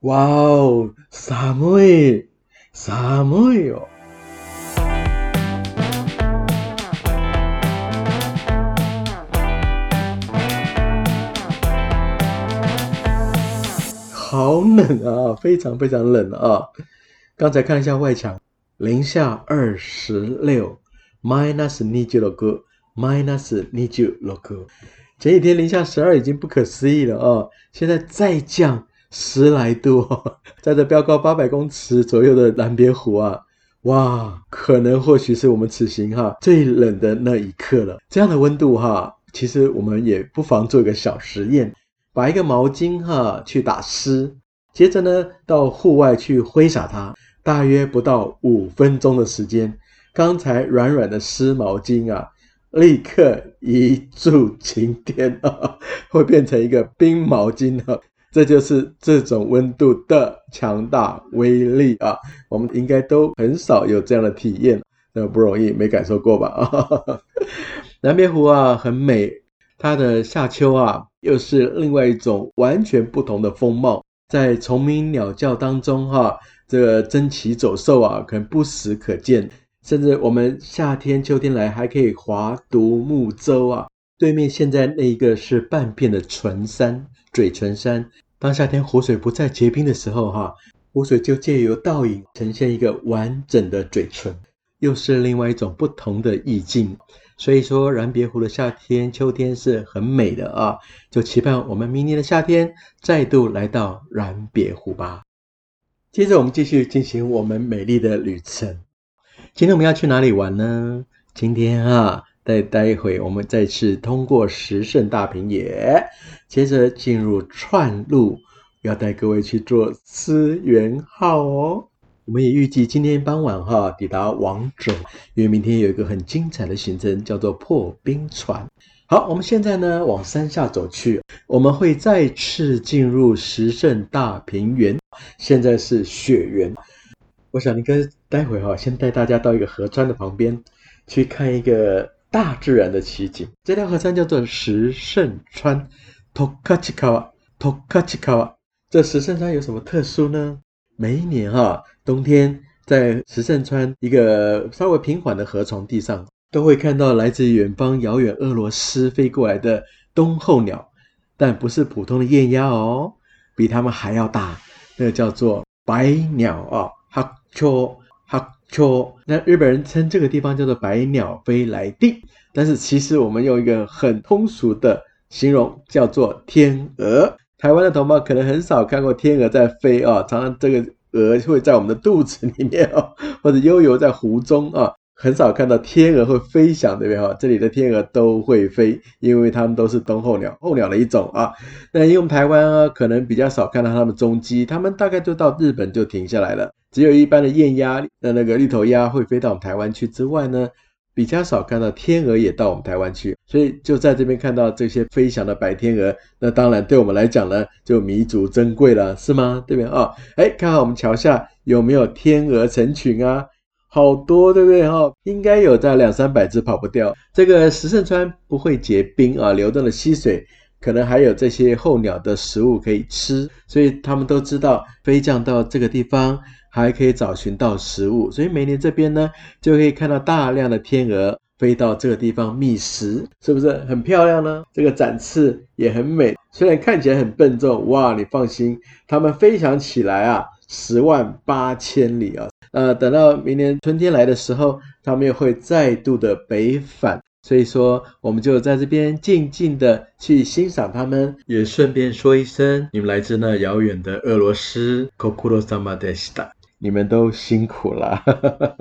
哇哦，寒い、寒いよ。好冷啊，非常非常冷啊！刚才看一下外墙，零下二十六，minus 二十六度，minus 二十六度。前几天零下十二已经不可思议了啊，现在再降 十来度，在这标高八百公尺左右的南边湖啊，哇，可能或许是我们此行哈最冷的那一刻了。这样的温度哈，其实我们也不妨做一个小实验，把一个毛巾哈去打湿，接着呢到户外去挥洒它，大约不到五分钟的时间，刚才软软的湿毛巾啊。立刻一柱擎天啊，会变成一个冰毛巾啊！这就是这种温度的强大威力啊！我们应该都很少有这样的体验，那不容易，没感受过吧？啊，南边湖啊，很美，它的夏秋啊，又是另外一种完全不同的风貌，在虫鸣鸟叫当中哈，这个争奇走兽啊，可能不时可见。甚至我们夏天、秋天来还可以划独木舟啊！对面现在那一个是半片的纯山，嘴唇山。当夏天湖水不再结冰的时候，哈，湖水就借由倒影呈现一个完整的嘴唇，又是另外一种不同的意境。所以说，燃别湖的夏天、秋天是很美的啊！就期盼我们明年的夏天再度来到燃别湖吧。接着，我们继续进行我们美丽的旅程。今天我们要去哪里玩呢？今天啊，待待会我们再次通过十胜大平野，接着进入串路，要带各位去坐思源号哦。我们也预计今天傍晚哈抵达王者，因为明天有一个很精彩的行程，叫做破冰船。好，我们现在呢往山下走去，我们会再次进入十胜大平原，现在是雪原。我想，应该待会哈，先带大家到一个河川的旁边，去看一个大自然的奇景。这条河川叫做石胜川 （Tokachikawa），Tokachikawa。这石胜川有什么特殊呢？每一年哈，冬天在石胜川一个稍微平缓的河床地上，都会看到来自远方遥远俄罗斯飞过来的冬候鸟，但不是普通的雁鸭哦，比它们还要大，那个叫做白鸟啊。哈丘哈丘，那日本人称这个地方叫做百鸟飞来地，但是其实我们用一个很通俗的形容叫做天鹅。台湾的同胞可能很少看过天鹅在飞啊，常常这个鹅会在我们的肚子里面哦，或者悠游在湖中啊。很少看到天鹅会飞翔，对不对哈？这里的天鹅都会飞，因为它们都是冬候鸟，候鸟的一种啊。那因为台湾啊，可能比较少看到它们踪迹，它们大概就到日本就停下来了。只有一般的雁鸭，那那个绿头鸭会飞到我们台湾去之外呢，比较少看到天鹅也到我们台湾去。所以就在这边看到这些飞翔的白天鹅，那当然对我们来讲呢，就弥足珍贵了，是吗？对不对啊？哎，看看我们桥下有没有天鹅成群啊？好多，对不对哈？应该有在两三百只，跑不掉。这个石胜川不会结冰啊，流动的溪水可能还有这些候鸟的食物可以吃，所以他们都知道飞降到这个地方还可以找寻到食物，所以每年这边呢就可以看到大量的天鹅飞到这个地方觅食，是不是很漂亮呢？这个展翅也很美，虽然看起来很笨重，哇，你放心，它们飞翔起来啊，十万八千里啊。呃，等到明年春天来的时候，他们又会再度的北返，所以说我们就在这边静静的去欣赏他们，也顺便说一声，你们来自那遥远的俄罗斯，kokuro sama deshita，你们都辛苦了。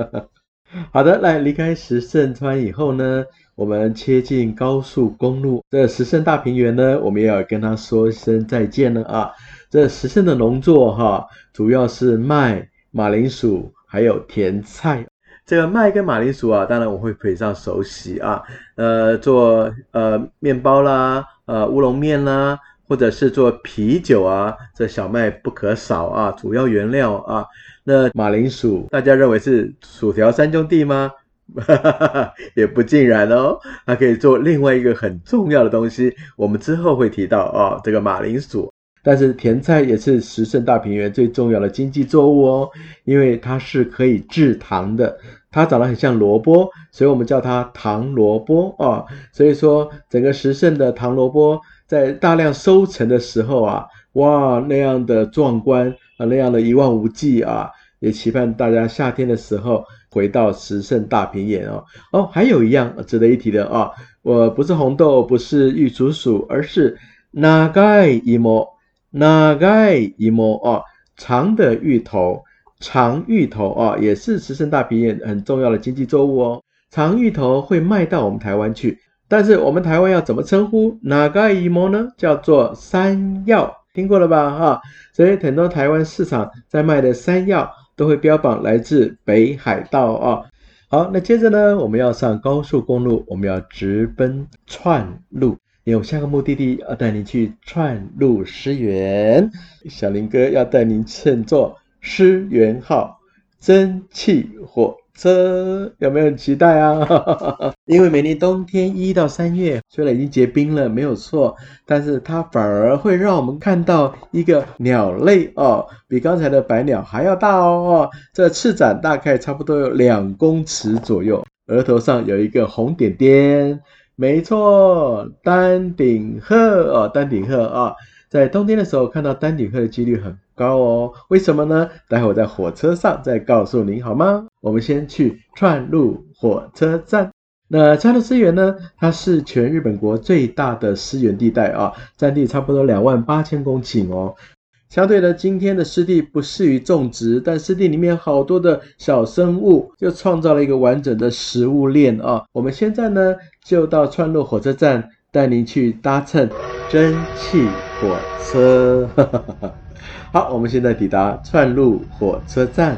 好的，来离开石胜川以后呢，我们切进高速公路，这石胜大平原呢，我们要跟他说一声再见了啊。这石胜的农作哈，主要是麦、马铃薯。还有甜菜，这个麦跟马铃薯啊，当然我会非常熟悉啊。呃，做呃面包啦，呃乌龙面啦，或者是做啤酒啊，这小麦不可少啊，主要原料啊。那马铃薯，大家认为是薯条三兄弟吗？也不尽然哦，它可以做另外一个很重要的东西，我们之后会提到哦，这个马铃薯。但是甜菜也是石胜大平原最重要的经济作物哦，因为它是可以制糖的。它长得很像萝卜，所以我们叫它糖萝卜啊。所以说，整个石胜的糖萝卜在大量收成的时候啊，哇，那样的壮观啊，那样的一望无际啊，也期盼大家夏天的时候回到石胜大平原哦。哦，还有一样值得一提的啊，我不是红豆，不是玉竹鼠，而是那盖一摸。那盖一摸啊，长的芋头，长芋头啊，也是石胜大平原很重要的经济作物哦。长芋头会卖到我们台湾去，但是我们台湾要怎么称呼那盖一摸呢？叫做山药，听过了吧？哈，所以很多台湾市场在卖的山药都会标榜来自北海道啊。好，那接着呢，我们要上高速公路，我们要直奔串路。有下个目的地要带你去串路师园，小林哥要带您乘坐师园号蒸汽火车，有没有很期待啊？因为每年冬天一到三月，虽然已经结冰了，没有错，但是它反而会让我们看到一个鸟类哦，比刚才的白鸟还要大哦，这翅展大概差不多有两公尺左右，额头上有一个红点点。没错，丹顶鹤哦，丹顶鹤啊，在冬天的时候看到丹顶鹤的几率很高哦。为什么呢？待会我在火车上再告诉您好吗？我们先去串路火车站。那川路湿原呢？它是全日本国最大的湿原地带啊，占地差不多两万八千公顷哦。相对的，今天的湿地不适于种植，但湿地里面好多的小生物，就创造了一个完整的食物链啊。我们现在呢，就到川路火车站，带您去搭乘蒸汽火车。好，我们现在抵达串路火车站。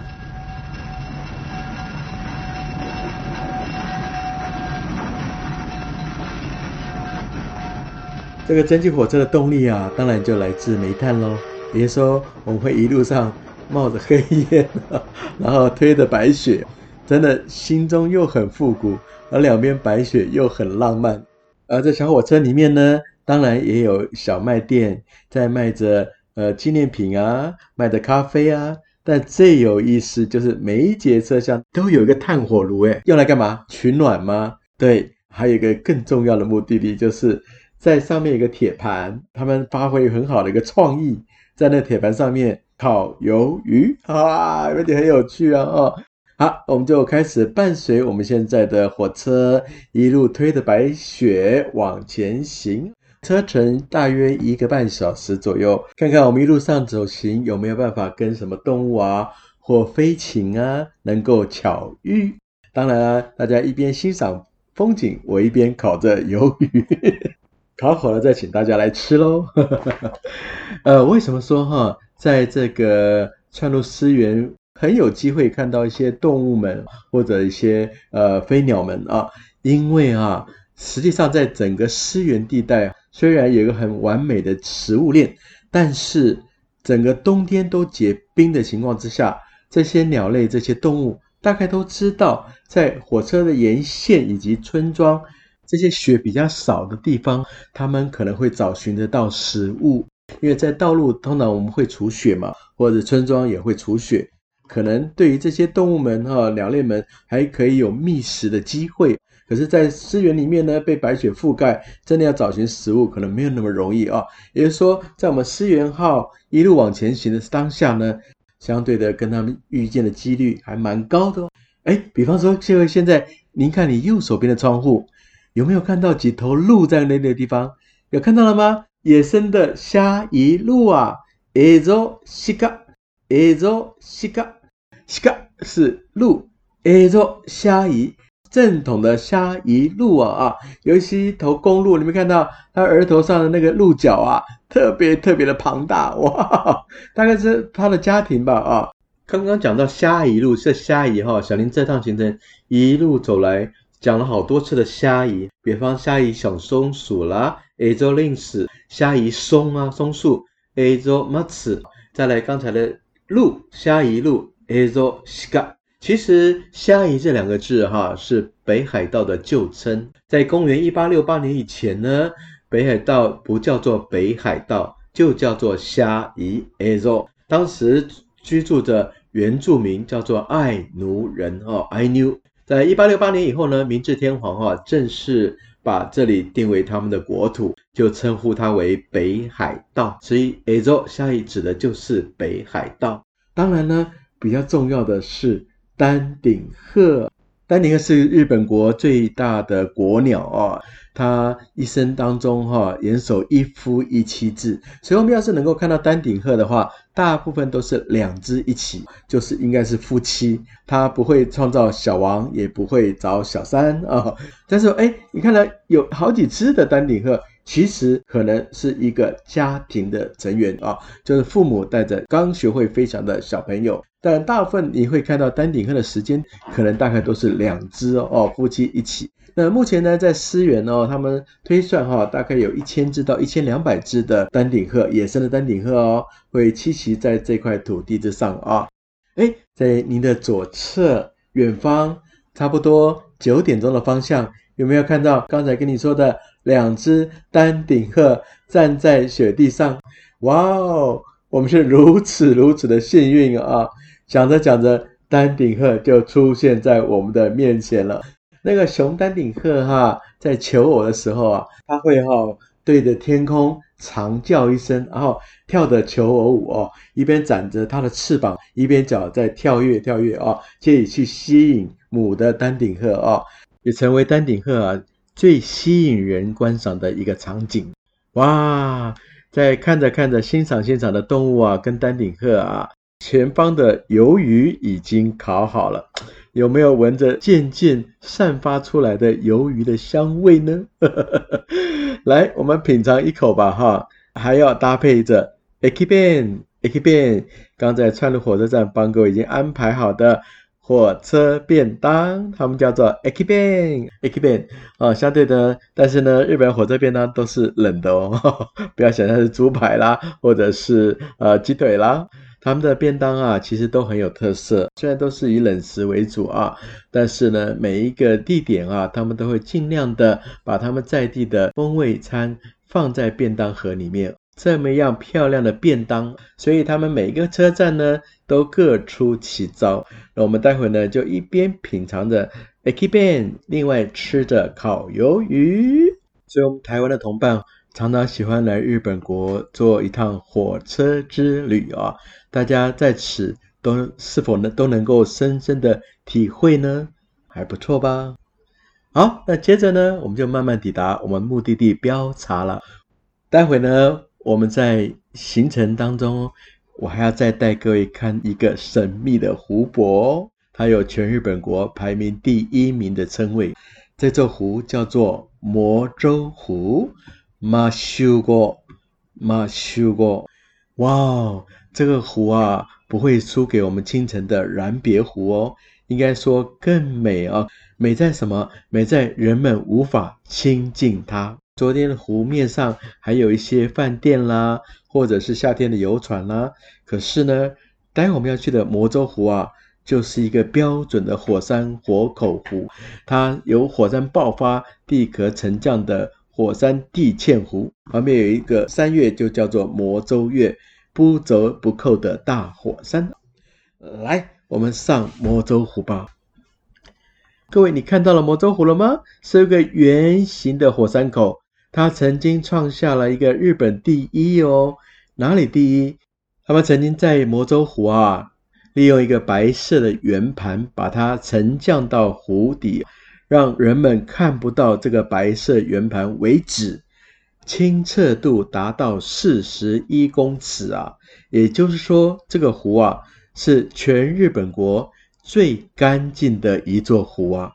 这个蒸汽火车的动力啊，当然就来自煤炭喽。别说我们会一路上冒着黑烟，然后推着白雪，真的心中又很复古，而两边白雪又很浪漫。而在小火车里面呢，当然也有小卖店在卖着呃纪念品啊，卖的咖啡啊。但最有意思就是每一节车厢都有一个炭火炉，诶用来干嘛？取暖吗？对，还有一个更重要的目的地，就是在上面有个铁盘，他们发挥很好的一个创意。在那铁盘上面烤鱿鱼啊，有点很有趣啊！哦，好，我们就开始伴随我们现在的火车一路推着白雪往前行，车程大约一个半小时左右。看看我们一路上走行有没有办法跟什么动物啊或飞禽啊能够巧遇。当然了，大家一边欣赏风景，我一边烤着鱿鱼。烤好了再请大家来吃喽。呃，为什么说哈，在这个串路思源很有机会看到一些动物们或者一些呃飞鸟们啊？因为啊，实际上在整个思源地带，虽然有一个很完美的食物链，但是整个冬天都结冰的情况之下，这些鸟类、这些动物大概都知道，在火车的沿线以及村庄。这些雪比较少的地方，他们可能会找寻得到食物，因为在道路通常我们会除雪嘛，或者村庄也会除雪，可能对于这些动物们哈鸟类们还可以有觅食的机会。可是，在湿原里面呢，被白雪覆盖，真的要找寻食物可能没有那么容易啊。也就是说，在我们湿原号一路往前行的当下呢，相对的跟他们遇见的几率还蛮高的哦。哎，比方说，就现在您看你右手边的窗户。有没有看到几头鹿在那个地方？有看到了吗？野生的虾夷鹿啊，埃洲西嘎，埃洲西嘎，西嘎是鹿，埃洲虾夷，正统的虾夷鹿啊啊！尤其一头公鹿，你们看到它额头上的那个鹿角啊，特别特别的庞大哇！大概是它的家庭吧啊！刚刚讲到虾夷鹿是虾夷哈，小林这趟行程一路走来。讲了好多次的虾夷，比方虾夷小松鼠啦，A 洲令史虾夷松啊松树，A 洲马齿，再来刚才的鹿虾夷鹿，A 洲西嘎。其实虾夷这两个字哈是北海道的旧称，在公元一八六八年以前呢，北海道不叫做北海道，就叫做虾夷 Azo。当时居住着原住民叫做爱奴人哦，爱奴。在一八六八年以后呢，明治天皇哈正式把这里定为他们的国土，就称呼它为北海道。所以 Azo 下一指的就是北海道。当然呢，比较重要的是丹顶鹤。丹顶鹤是日本国最大的国鸟啊，它一生当中哈严守一夫一妻制，所以我们要是能够看到丹顶鹤的话，大部分都是两只一起，就是应该是夫妻，它不会创造小王，也不会找小三啊。但是哎，你看到有好几只的丹顶鹤。其实可能是一个家庭的成员啊，就是父母带着刚学会飞翔的小朋友。但大部分你会看到丹顶鹤的时间，可能大概都是两只哦，夫妻一起。那目前呢，在思源哦，他们推算哈，大概有一千只到一千两百只的丹顶鹤，野生的丹顶鹤哦，会栖息在这块土地之上啊。哎，在您的左侧远方，差不多九点钟的方向，有没有看到刚才跟你说的？两只丹顶鹤站在雪地上，哇哦，我们是如此如此的幸运啊！讲着讲着，丹顶鹤就出现在我们的面前了。那个雄丹顶鹤哈，在求偶的时候啊，它会哈对着天空长叫一声，然后跳着求偶舞哦，一边展着它的翅膀，一边脚在跳跃跳跃啊，借以去吸引母的丹顶鹤啊，也成为丹顶鹤啊。最吸引人观赏的一个场景，哇！在看着看着，欣赏欣赏的动物啊，跟丹顶鹤啊，前方的鱿鱼已经烤好了，有没有闻着渐渐散发出来的鱿鱼的香味呢？来，我们品尝一口吧，哈！还要搭配着 Akiben，Akiben，刚在川路火车站帮各位已经安排好的。火车便当，他们叫做 Akiben，Akiben 啊，相对的，但是呢，日本火车便当都是冷的哦，不要想象是猪排啦，或者是呃鸡腿啦，他们的便当啊，其实都很有特色，虽然都是以冷食为主啊，但是呢，每一个地点啊，他们都会尽量的把他们在地的风味餐放在便当盒里面。这么样漂亮的便当，所以他们每个车站呢都各出奇招。那我们待会呢就一边品尝着 Akiben，另外吃着烤鱿鱼。所以，我们台湾的同伴常常喜欢来日本国做一趟火车之旅啊。大家在此都是否能都能够深深的体会呢？还不错吧？好，那接着呢，我们就慢慢抵达我们目的地标茶了。待会呢。我们在行程当中，我还要再带各位看一个神秘的湖泊，它有全日本国排名第一名的称谓。这座湖叫做魔州湖，马修过，马修过，哇哦，这个湖啊，不会输给我们清晨的燃别湖哦，应该说更美啊！美在什么？美在人们无法亲近它。昨天的湖面上还有一些饭店啦，或者是夏天的游船啦。可是呢，待会我们要去的魔州湖啊，就是一个标准的火山活口湖，它有火山爆发、地壳沉降的火山地堑湖，旁边有一个山岳，就叫做魔州岳，不折不扣的大火山。来，我们上魔州湖吧。各位，你看到了魔州湖了吗？是一个圆形的火山口。他曾经创下了一个日本第一哦，哪里第一？他们曾经在魔州湖啊，利用一个白色的圆盘，把它沉降到湖底，让人们看不到这个白色圆盘为止，清澈度达到四十一公尺啊！也就是说，这个湖啊，是全日本国最干净的一座湖啊。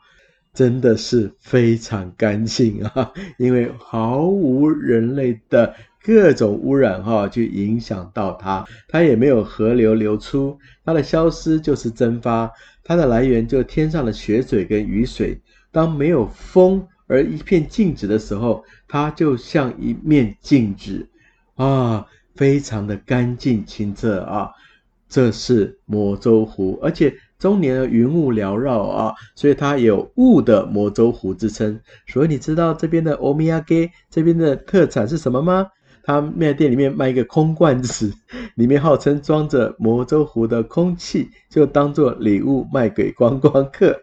真的是非常干净啊，因为毫无人类的各种污染哈，去影响到它，它也没有河流流出，它的消失就是蒸发，它的来源就天上的雪水跟雨水。当没有风而一片静止的时候，它就像一面镜子啊，非常的干净清澈啊，这是魔州湖，而且。中年的云雾缭绕啊，所以它有雾的魔州湖之称。所以你知道这边的欧米亚给这边的特产是什么吗？他面店里面卖一个空罐子，里面号称装着魔州湖的空气，就当做礼物卖给观光客。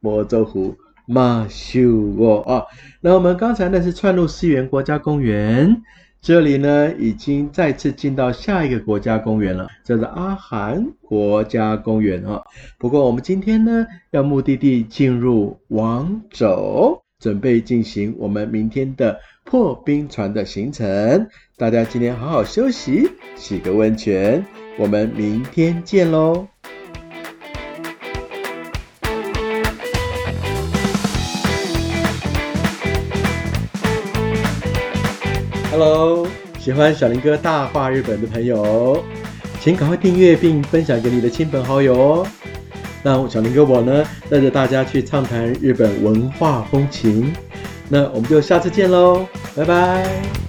魔州湖马修哦啊，那我们刚才呢是串入思源国家公园。这里呢，已经再次进到下一个国家公园了，叫做阿寒国家公园啊。不过我们今天呢，要目的地进入王走，准备进行我们明天的破冰船的行程。大家今天好好休息，洗个温泉，我们明天见喽。喜欢小林哥大话日本的朋友，请赶快订阅并分享给你的亲朋好友哦。那小林哥我呢，带着大家去畅谈日本文化风情。那我们就下次见喽，拜拜。